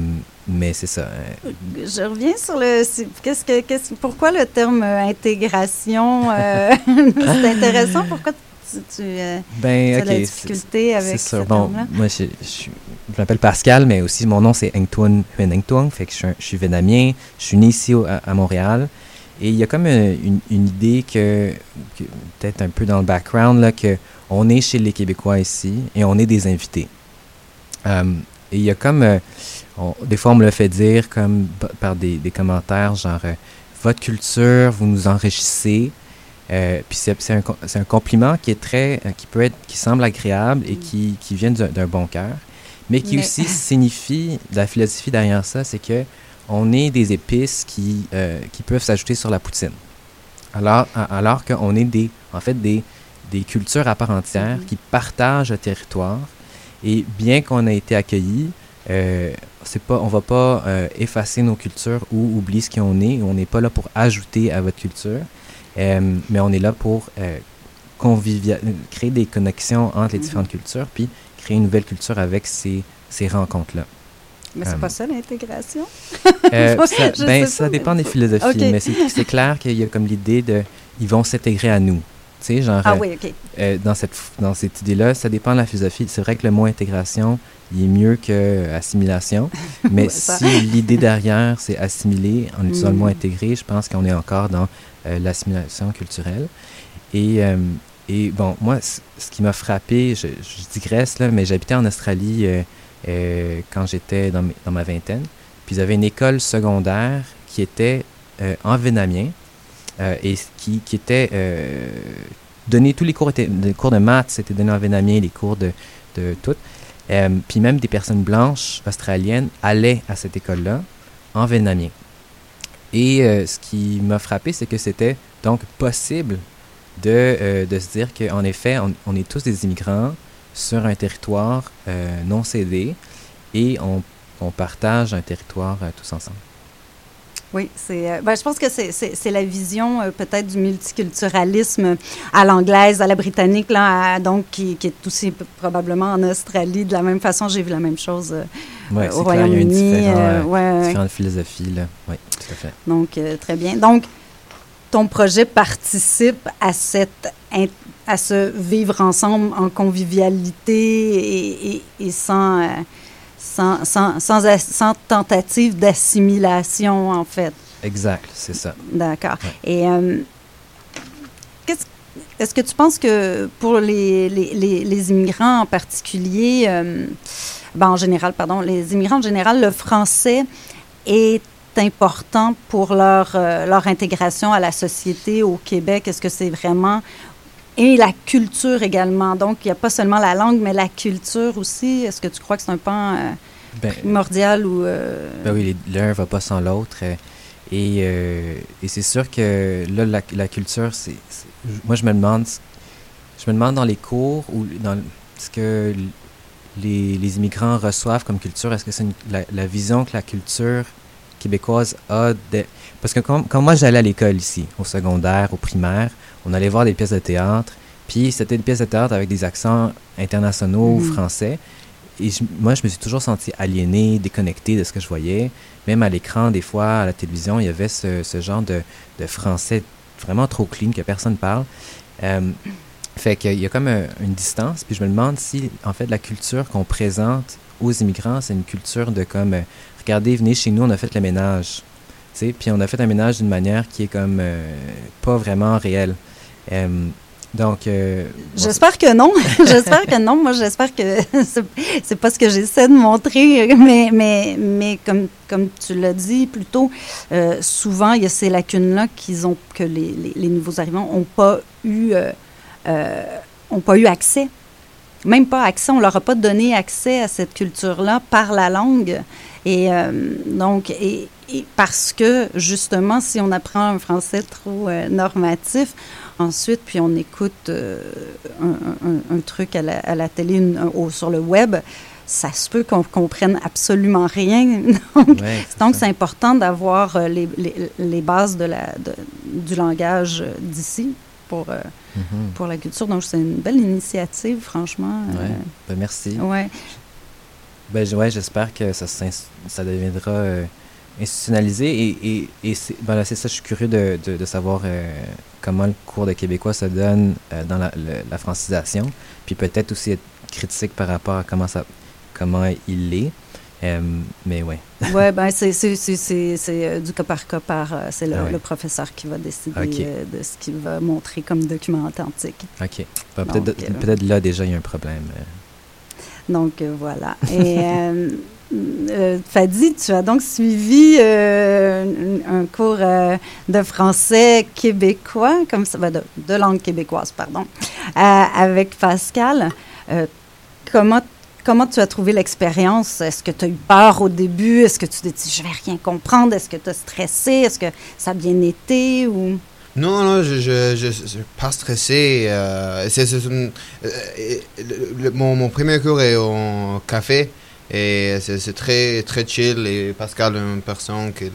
mais c'est ça. euh, Je reviens sur le. Qu'est-ce que, qu'est-ce, pourquoi le terme euh, intégration (laughs) (laughs) C'est intéressant? Pourquoi tu, tu, Ben, tu as ok. de la difficulté avec ce Bon, terme-là? moi, je, je, suis- je m'appelle Pascal, mais aussi mon nom, c'est Ng Tuan Huyen Ng Tuang. Fait que je suis, je suis vietnamien. Je suis né ici au- à, à Montréal. Et il y a comme une, une idée que, que- peut-être un peu dans le background, là, que on est chez les Québécois ici et on est des invités. Et il y a comme, euh, on- des fois on me le fait dire comme par des, des commentaires genre, euh, votre culture, vous nous enrichissez. Euh, puis c'est un, compliment qui est très, euh, qui peut être, qui semble agréable et qui, qui vient d'un bon cœur, mais qui Mais- aussi signifie, la philosophie derrière ça, c'est que on est des épices qui, euh, qui peuvent s'ajouter sur la poutine. Alors, alors qu'on est des, en fait, des, des cultures à part entière qui partagent le territoire. Et bien qu'on ait été accueillis, euh, c'est pas, on va pas euh, effacer nos cultures ou oublier ce qu'on est. On n'est pas là pour ajouter à votre culture, euh, mais on est là pour euh, créer des connexions entre les différentes cultures, puis créer une nouvelle culture avec ces, ces rencontres-là. Mais c'est Euh, pas ça l'intégration? (laughs) ça, ben, ça dépend des philosophies, Ok. mais c'est c'est clair qu'il y a comme l'idée de ils vont s'intégrer à nous. Tu sais, genre, Ah euh, oui, OK. euh, dans cette, dans cette idée-là, ça dépend de la philosophie. C'est vrai que le mot intégration, il est mieux que euh, assimilation, (laughs) mais si l'idée derrière, c'est assimiler en utilisant le mot Mm. intégrer, je pense qu'on est encore dans euh, l'assimilation culturelle. Et, euh, et bon, moi, ce qui m'a frappé, je, je digresse là, mais j'habitais en Australie quand j'étais dans, dans ma vingtaine. Puis ils avaient une école secondaire qui était en vietnamien et qui, était euh, donné, tous les cours étaient, les cours de maths c'était donné en vietnamien, les cours de, de tout. Euh, puis même des personnes blanches australiennes allaient à cette école-là en vietnamien. Et euh, ce qui m'a frappé, c'est que c'était donc possible de, euh, de se dire qu'en effet, on, est tous des immigrants sur un territoire euh, non cédé et on, on partage un territoire euh, tous ensemble. Oui, c'est. euh, ben, je pense que c'est- la vision euh, peut-être du multiculturalisme à l'anglaise, à la britannique, là, à- donc qui, qui est aussi probablement en Australie de la même façon. J'ai vu la même chose euh, Ouais, euh, au Royaume-Uni. ouais, différentes philosophies. Là. Oui, tout à fait. Donc, très bien. Donc, ton projet participe à cette à ce vivre ensemble en convivialité et, et- et sans, sans, sans, sans, tentative d'assimilation, en fait. Exact, c'est ça. D'accord. Et euh, qu'est-ce- est-ce que tu penses que pour les, les, les, les immigrants en particulier, euh, ben, en général, pardon, les immigrants en général, le français est important pour leur, euh, leur intégration à la société au Québec? Est-ce que c'est vraiment... Et la culture également. Donc, il n'y a pas seulement la langue, mais la culture aussi. Est-ce que tu crois que c'est un pan euh, Ben, primordial ou... euh, Ben oui, l'un va pas sans l'autre. euh, et et c'est sûr que là, la, la culture, c'est. Moi, je me demande. Je me demande dans les cours ou dans ce que les, les immigrants reçoivent comme culture. Est-ce que c'est la, la vision que la culture québécoise a de- Parce que quand, quand moi j'allais à l'école ici, au secondaire, au primaire, on allait voir des pièces de théâtre, puis c'était des pièces de théâtre avec des accents internationaux ou Mhm. français. Et je- moi, je me suis toujours senti aliéné, déconnecté de ce que je voyais. Même à l'écran, des fois, à la télévision, il y avait ce, ce genre de, de français vraiment trop clean que personne parle. Euh, fait qu'il y a comme un- une distance. Puis je me demande si, en fait, la culture qu'on présente aux immigrants, c'est une culture de comme, euh, regardez, venez chez nous, on a fait le ménage. Puis on a fait un ménage d'une manière qui est comme euh, pas vraiment réelle. Euh, Donc, euh, J'espère que non. (laughs) j'espère que non. Moi, j'espère que (laughs) c'est- pas ce que j'essaie de montrer. Mais, mais, mais comme, comme tu l'as dit plus tôt, euh, souvent, il y a ces lacunes-là qu'ils ont, que les, les- nouveaux arrivants n'ont pas eu, ont pas eu accès. Même pas accès. On leur a pas donné accès à cette culture-là par la langue. Et donc, et, parce que justement, si on apprend un français trop normatif, ensuite, puis on écoute euh, un, un- un truc à la, à la télé une- un- ou sur le web, ça se peut qu'on comprenne absolument rien. (laughs) Donc, Ouais, c'est donc ça. c'est important d'avoir euh, les, les- les bases de la, de- du langage euh, d'ici pour, euh, Mhm. pour la culture. Donc, c'est une belle initiative, franchement. euh. Ben, merci. ouais. Ben, ouais, j'espère que ça, ça deviendra euh, institutionnalisé. Et, et, et c'est ben c'est ça, je suis curieux de, de, de savoir comment le cours de québécois se donne euh, dans la, le- la francisation. Puis peut-être aussi être critique par rapport à comment, ça, comment il est. Euh, mais ouais. (laughs) Oui, ben c'est euh, du cas par cas par. euh, c'est le, Ah ouais. le professeur qui va décider de ce qu'il va montrer comme document authentique. OK. Ben, peut-être, là, déjà, il y a un problème. Donc voilà. Et (laughs) euh, Fadi, tu as donc suivi euh, un, cours euh, de français québécois, comme ça, ben, de, langue québécoise, pardon, avec Pascal. Comment Comment tu as trouvé l'expérience? Est-ce que tu as eu peur au début? Est-ce que tu t'es dit, je vais rien comprendre? Est-ce que tu as stressé? Est-ce que ça a bien été? Non, non, je je, je, pas stressé. c'est, mon, mon premier cours est au café et c'est, très, très chill. Et Pascal est une personne qui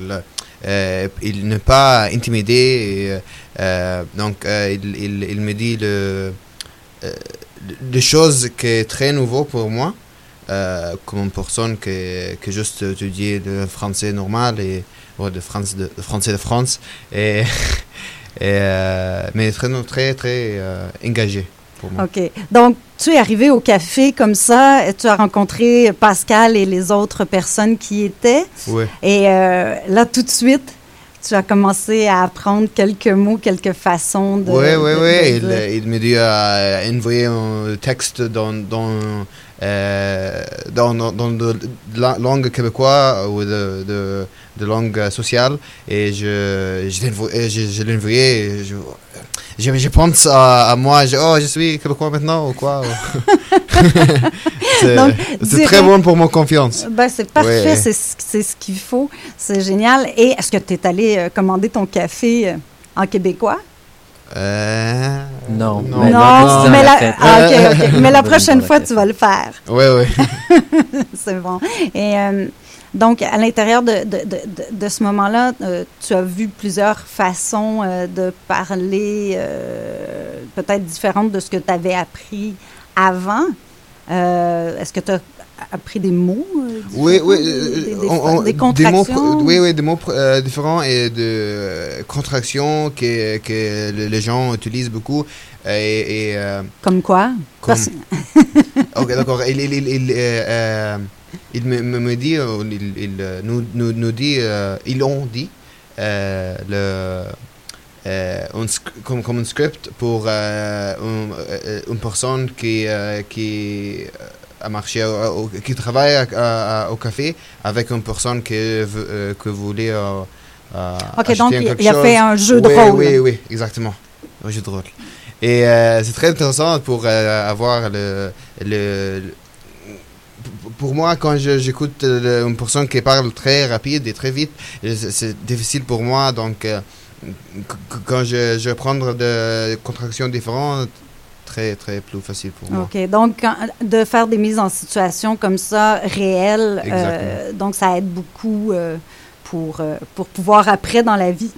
euh, n'est pas intimidé. Euh, donc, euh, il, il, me dit le, euh, des choses qui est très nouveau pour moi. comme une personne qui, qui juste étudie le français normal et ouais, le, France de, français de France. Et (laughs) mais très, très, très engagé pour moi. OK. Donc, tu es arrivé au café comme ça, tu as rencontré Pascal et les autres personnes qui y étaient. Oui. Et euh, là, tout de suite, tu as commencé à apprendre quelques mots, quelques façons de. Oui, oui, oui. de. Il, il me dit euh, envoyer un texte dans, dans, euh, dans, la langue québécoise ou de, de, de langue sociale. Et je, je l'ai envoyé- je, je Je, je, pense à, à moi, je, oh, je suis québécois maintenant ou quoi. (laughs) c'est très bon pour mon confiance. Ben, c'est parfait, Ouais. c'est ce qu'il faut. C'est génial. Et est-ce que tu es allé euh, commander ton café euh, en québécois? Euh, Non. non. Mais non, l'a ah, mais (laughs) prochaine fois, tu vas le faire. Oui, oui. (laughs) c'est bon. Et euh, donc, à l'intérieur de, de, de, ce moment-là, euh, tu as vu plusieurs façons euh, de parler, euh, peut-être différentes de ce que tu avais appris avant. Est-ce que tu as appris des mots? Oui, oui. des- des, des- on- on- des mots, contractions? oui, oui, des mots différents et de contractions que, que le- les gens utilisent beaucoup. Et, et, Comme quoi? Comme- (laughs) ok, d'accord. Il, me, me, me dit, euh, il, il, euh, nous, nous, nous dit, euh, ils ont dit, euh, le, euh, un comme, comme un script pour un- une personne qui, qui a marché, au- qui travaille à- à- au café avec une personne euh, que voulait OK, acheter donc il, il a fait un jeu de Oui, rôle. Oui, oui, exactement. Un jeu de rôle. Et c'est très intéressant pour avoir le, le- pour- moi, quand j'écoute euh, une personne qui parle très rapide et très vite, euh, c'est- difficile pour moi. Donc, euh, qu- quand je, je vais prendre des contractions différentes, très, très plus facile pour moi. OK. Donc, quand- de faire des mises en situation comme ça, réelles, euh, donc ça aide beaucoup euh, pour, euh, pour pouvoir après dans la vie.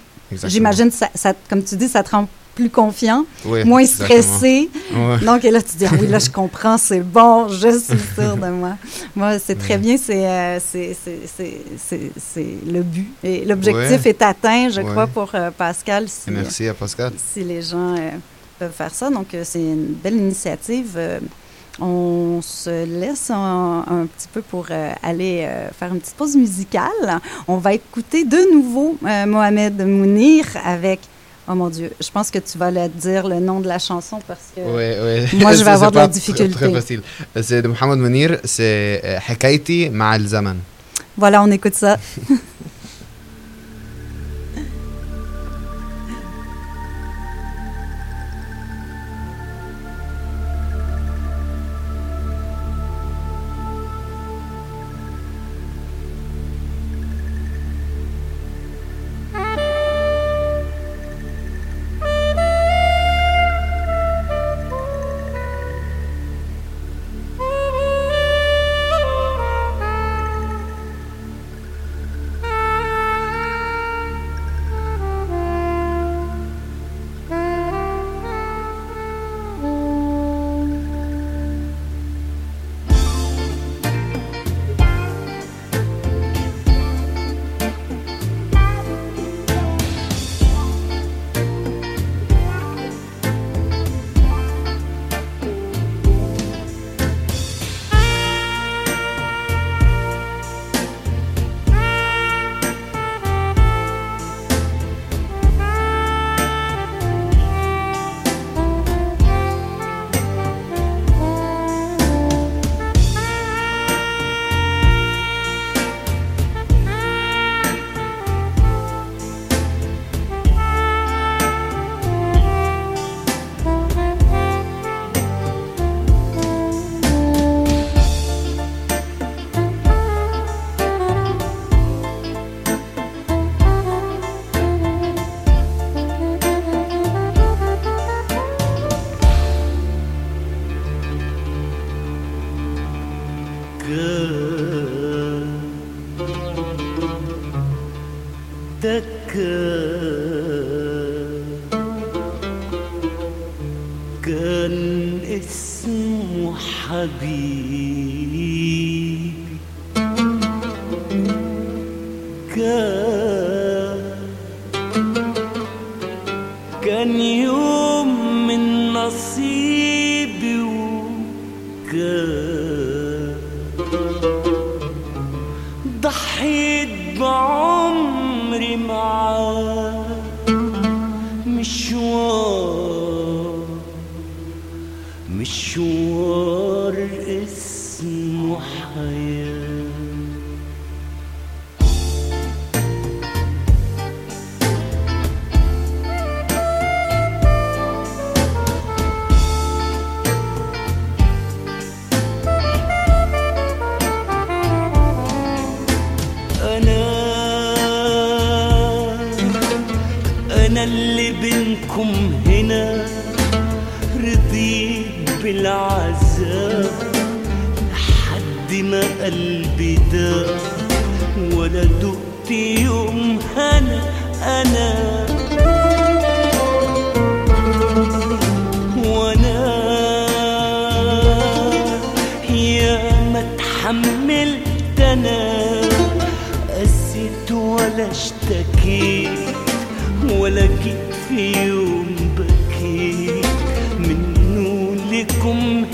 J'imagine, ça, ça- comme tu dis, ça te rend plus confiant, Oui, moins stressé. Donc, et là, tu dis, ah oui, là, je comprends, c'est bon, je suis sûre de (laughs) moi. Moi, c'est très bien, c'est euh, le but. Et l'objectif est atteint, je crois, pour euh, Pascal. Si, merci à Pascal. si les gens euh, peuvent faire ça. Donc, euh, c'est une belle initiative. On se laisse un, petit peu pour euh, aller euh, faire une petite pause musicale. On va écouter de nouveau euh, Mohamed Mounir avec. Oh mon Dieu, je pense que tu vas le dire le nom de la chanson parce que oui, oui. (laughs) moi je vais (laughs) avoir de la difficulté. Très, très. C'est de Mohamed Mounir, c'est Hakaiti Ma'al Zaman. Voilà, on écoute ça. (laughs) اتحملت أنا قسيت ولا اشتكيت ولا جيت في يوم بكيت. منه لكم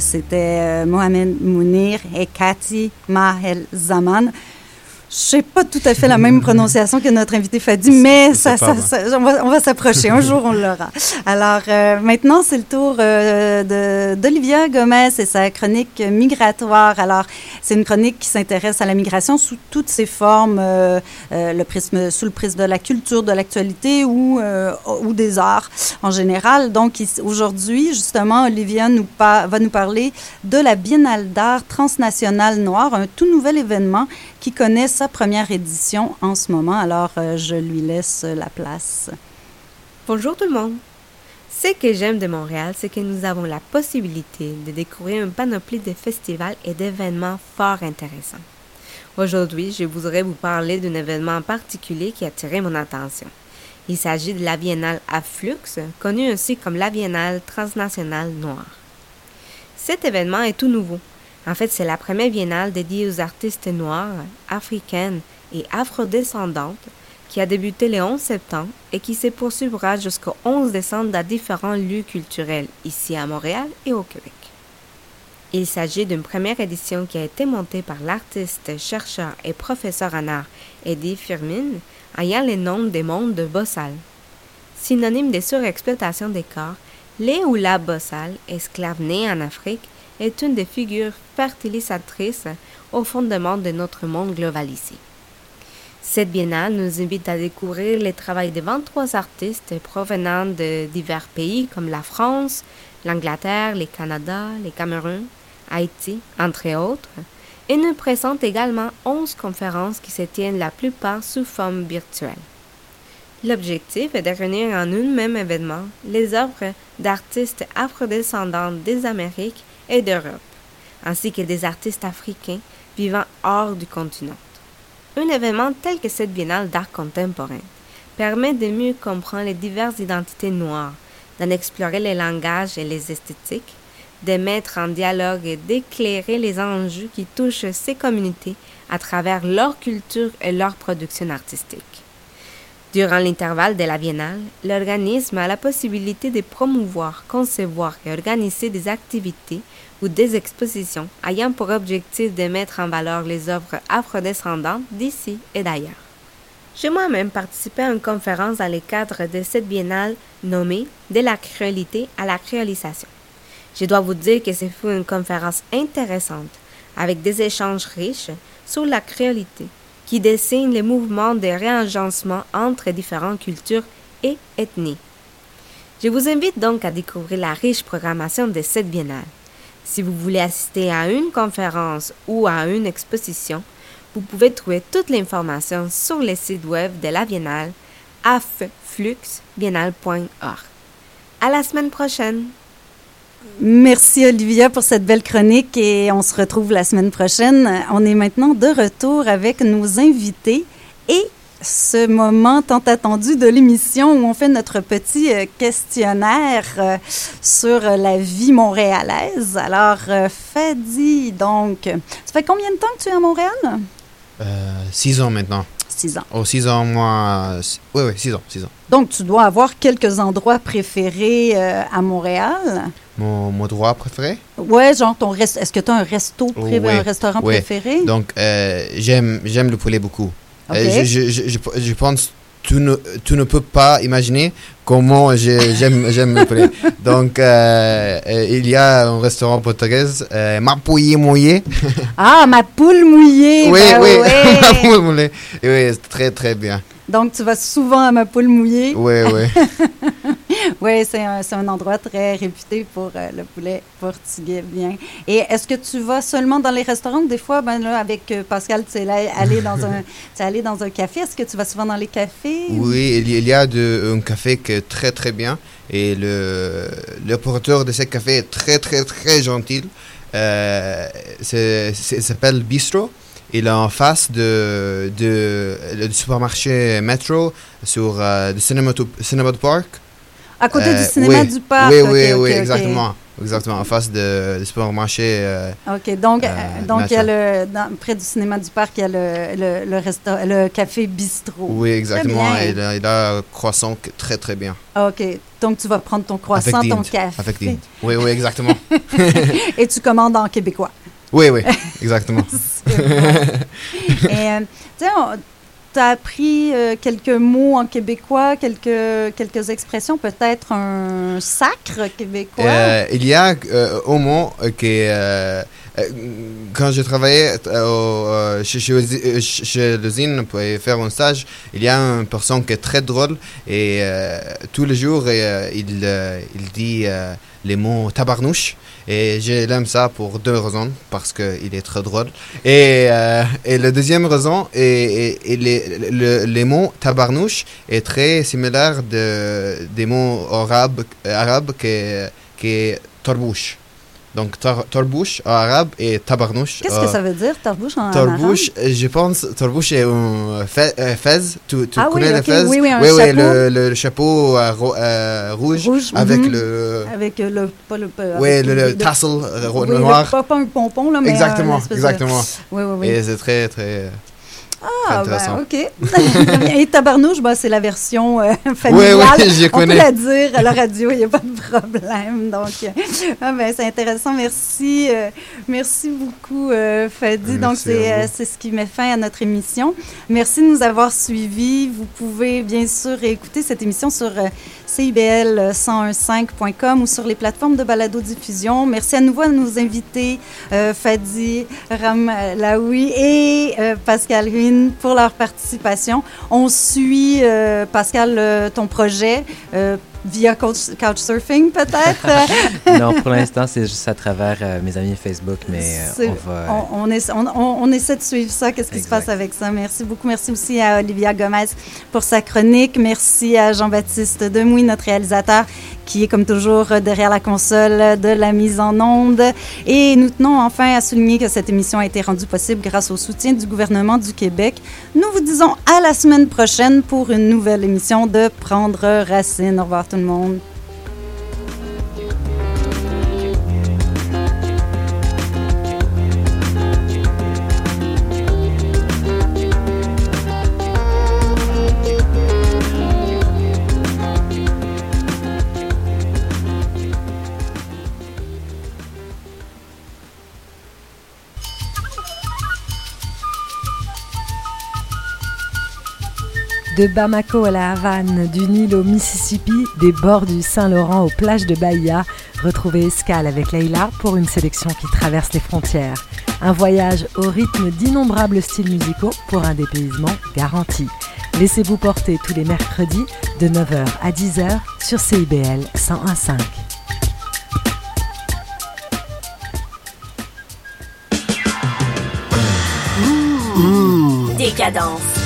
c'était euh, Mohamed Mounir et Cathy Mahel Zaman. Je sais pas tout à fait la même prononciation que notre invité Fadi, mais ça, pas ça- mal. ça- on va, on va s'approcher. Un (laughs) jour, on l'aura. Alors, euh, maintenant, c'est le tour euh, d'Olivia Gomez et sa chronique migratoire. Alors, c'est une chronique qui s'intéresse à la migration sous toutes ses formes, euh, le prisme, sous le prisme de la culture, de l'actualité ou, ou des arts en général. Donc, aujourd'hui, justement, Olivia nous va nous parler de la Biennale d'art transnationale noire, un tout nouvel événement qui connaît sa première édition en ce moment. Alors, euh, je lui laisse la place. Bonjour tout le monde. Ce que j'aime de Montréal, c'est que nous avons la possibilité de découvrir une panoplie de festivals et d'événements fort intéressants. Aujourd'hui, je voudrais vous parler d'un événement en particulier qui a attiré mon attention. Il s'agit de la Biennale Afflux, connue aussi comme la Biennale transnationale noire. Cet événement est tout nouveau. En fait, c'est la première biennale dédiée aux artistes noirs, africaines et afrodescendantes qui a débuté le 11 septembre et qui se poursuivra jusqu'au 11 décembre dans différents lieux culturels ici à Montréal et au Québec. Il s'agit d'une première édition qui a été montée par l'artiste, chercheur et professeur en art Eddie Firmin, ayant le nom des mondes de Bossal. Synonyme de surexploitation des corps, les ou la Bossal, esclave née en Afrique, est une des figures fertilisatrices au fondement de notre monde globalisé. Cette biennale nous invite à découvrir les travaux de 23 artistes provenant de divers pays comme la France, l'Angleterre, le Canada, le Cameroun, Haïti, entre autres, et nous présente également 11 conférences qui se tiennent la plupart sous forme virtuelle. L'objectif est de réunir en un même événement les œuvres d'artistes afrodescendants des Amériques et d'Europe, ainsi que des artistes africains vivant hors du continent. Un événement tel que cette biennale d'art contemporain permet de mieux comprendre les diverses identités noires, d'en explorer les langages et les esthétiques, de mettre en dialogue et d'éclairer les enjeux qui touchent ces communautés à travers leur culture et leur production artistique. Durant l'intervalle de la biennale, l'organisme a la possibilité de promouvoir, concevoir et organiser des activités ou des expositions ayant pour objectif de mettre en valeur les œuvres afrodescendantes d'ici et d'ailleurs. J'ai moi-même participé à une conférence dans le cadre de cette biennale nommée De la créolité à la créolisation. Je dois vous dire que ce fut une conférence intéressante, avec des échanges riches sur la créolité, qui dessine les mouvements de réagencement entre différentes cultures et ethnies. Je vous invite donc à découvrir la riche programmation de cette biennale. Si vous voulez assister à une conférence ou à une exposition, vous pouvez trouver toute l'information sur le site web de la biennale affluxbiennale.org. À la semaine prochaine! Merci Olivia pour cette belle chronique et on se retrouve la semaine prochaine. On est maintenant de retour avec nos invités et ce moment tant attendu de l'émission où on fait notre petit euh, questionnaire euh, sur euh, la vie montréalaise. Alors, Fadi, donc, ça fait combien de temps que tu es à Montréal? Euh, six ans maintenant. Six ans. Oh, six ans, moi. Oui, oui, six ans, six ans. Donc, tu dois avoir quelques endroits préférés euh, à Montréal. Mon, mon droit préféré? Ouais, genre ton. Est-ce que tu as un resto préféré, Oui, un restaurant préféré? Donc, euh, j'aime, j'aime le poulet beaucoup. Je, je, je, je, pense tu ne, tu ne peux pas imaginer comment j'aime, j'aime le poulet. (laughs) Donc, euh, il y a un restaurant portugais, euh, Mouillé. (laughs) Ah, ma poule mouillée! oui, ben oui, ouais. (laughs) Mapouillé Mouillé. Et Oui, c'est très, très bien. Donc, tu vas souvent à ma poule mouillée. Oui, oui. (laughs) Oui, c'est un, un endroit très réputé pour euh, le poulet portugais, bien. Et est-ce que tu vas seulement dans les restaurants? Des fois, ben là, avec euh, Pascal, tu es là- allé dans un, (laughs) tu es allé dans un café. Est-ce que tu vas souvent dans les cafés? Oui, il y- a de, un café qui est très très bien et le, le porteur de ce café est très très très gentil. Euh, il s'appelle Bistro. Il est en face de, de, le supermarché Metro sur euh, le Cinema, Cinema Park. À côté du Euh, cinéma oui. du parc. Oui, oui, oui, exactement. Exactement, en face de, du supermarché. euh, OK, donc, euh, euh, donc il y a le, dans- près du cinéma du parc, il y a le, le, le, resta- le café bistrot. Oui, exactement. Et là, il a un croissant très, très bien. OK, donc tu vas prendre ton croissant, Avec ton café. Avec dinde. (laughs) Oui, oui, exactement. (laughs) Et tu commandes en québécois. oui, oui, (laughs) exactement. Et, tu sais, tu appris euh, quelques mots en québécois, quelques, quelques expressions, peut-être un sacre québécois? Euh, il y a euh, au euh, que quand je travaillais euh, euh, chez, chez, euh, l'usine pour faire un stage, il y a une personne qui est très drôle et euh, tous les jours euh, il, euh, dit euh, les mots tabarnouche et j'aime ça pour deux raisons parce qu'il est très drôle et, euh, et la deuxième raison est, les, le- les mots tabarnouche est très similaire de, des mots arabes, arabes est torbouche. Donc torbouche en arabe et tabarnouche. Qu'est-ce que ça veut dire, tarbouche en Torbouche, euh, je pense, torbouche est un fe- euh, fez. Tu, tu Ah oui, connais le ok, fez? Oui, oui, un oui, chapeau. le, le chapeau euh, ro- euh, rouge, Rouge, avec mhm. le. Avec euh, le. Pas le pas- Oui, le, le tassel euh, oui, noir. pas, pas un pompon, là, mais. exactement, de- exactement. Oui, oui, oui. Et c'est très, très. Ah, ben. OK. (laughs) Et tabarnouche, ben, c'est la version euh, familiale. Oui, oui, je (laughs) On connais. peut la dire à la radio, il n'y a pas de problème. Donc, euh, ah, ben, c'est intéressant. Merci. euh, merci beaucoup, euh, Fadi. Merci Donc, c'est ce qui met fin à notre émission. Merci de nous avoir suivis. Vous pouvez bien sûr écouter cette émission sur CIBL1015.com ou sur les plateformes de balado-diffusion. Merci à nouveau à nos invités, euh, Fadi, Ram Laoui et euh, Pascal Huyn pour leur participation. On suit, euh, Pascal, ton projet via Couch- Couchsurfing, peut-être? (laughs) non, pour (laughs) l'instant, c'est juste à travers euh, mes amis Facebook, mais euh, on va. on, on essa- on- on- on essaie de suivre ça. Qu'est-ce qui se passe avec ça? Merci beaucoup. Merci aussi à Olivia Gomez pour sa chronique. Merci à Jean-Baptiste Demouy, notre réalisateur, qui est comme toujours derrière la console de la mise en onde. Et nous tenons enfin à souligner que cette émission a été rendue possible grâce au soutien du gouvernement du Québec. Nous vous disons à la semaine prochaine pour une nouvelle émission de Prendre Racine. Au revoir tout le monde. De Bamako à la Havane, du Nil au Mississippi, des bords du Saint-Laurent aux plages de Bahia, retrouvez Escale avec Leïla pour une sélection qui traverse les frontières. Un voyage au rythme d'innombrables styles musicaux pour un dépaysement garanti. Laissez-vous porter tous les mercredis de 9h à 10h sur CIBL 101.5. Décadence.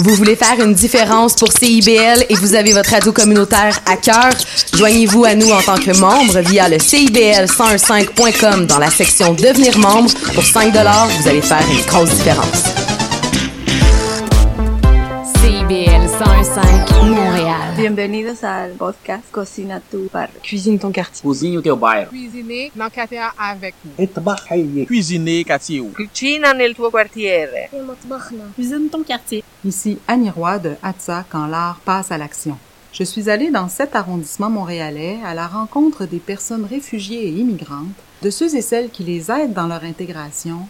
Vous voulez faire une différence pour CIBL et vous avez votre radio communautaire à cœur? Joignez-vous à nous en tant que membre via le CIBL1015.com dans la section Devenir membre. Pour 5 vous allez faire une grosse différence. CIBL 101.5 Montréal. Bienvenidos al podcast Cocina tu barrio. Cuisine ton quartier. Cozinho teu bairro. Cuisiner dans quartier avec nous. Cuisiner quartier. Tuo quartiere. Cuisine ton quartier. Ici Annie Roy de Hatsa quand l'art passe à l'action. Je suis allée dans cet arrondissement montréalais à la rencontre des personnes réfugiées et immigrantes, de ceux et celles qui les aident dans leur intégration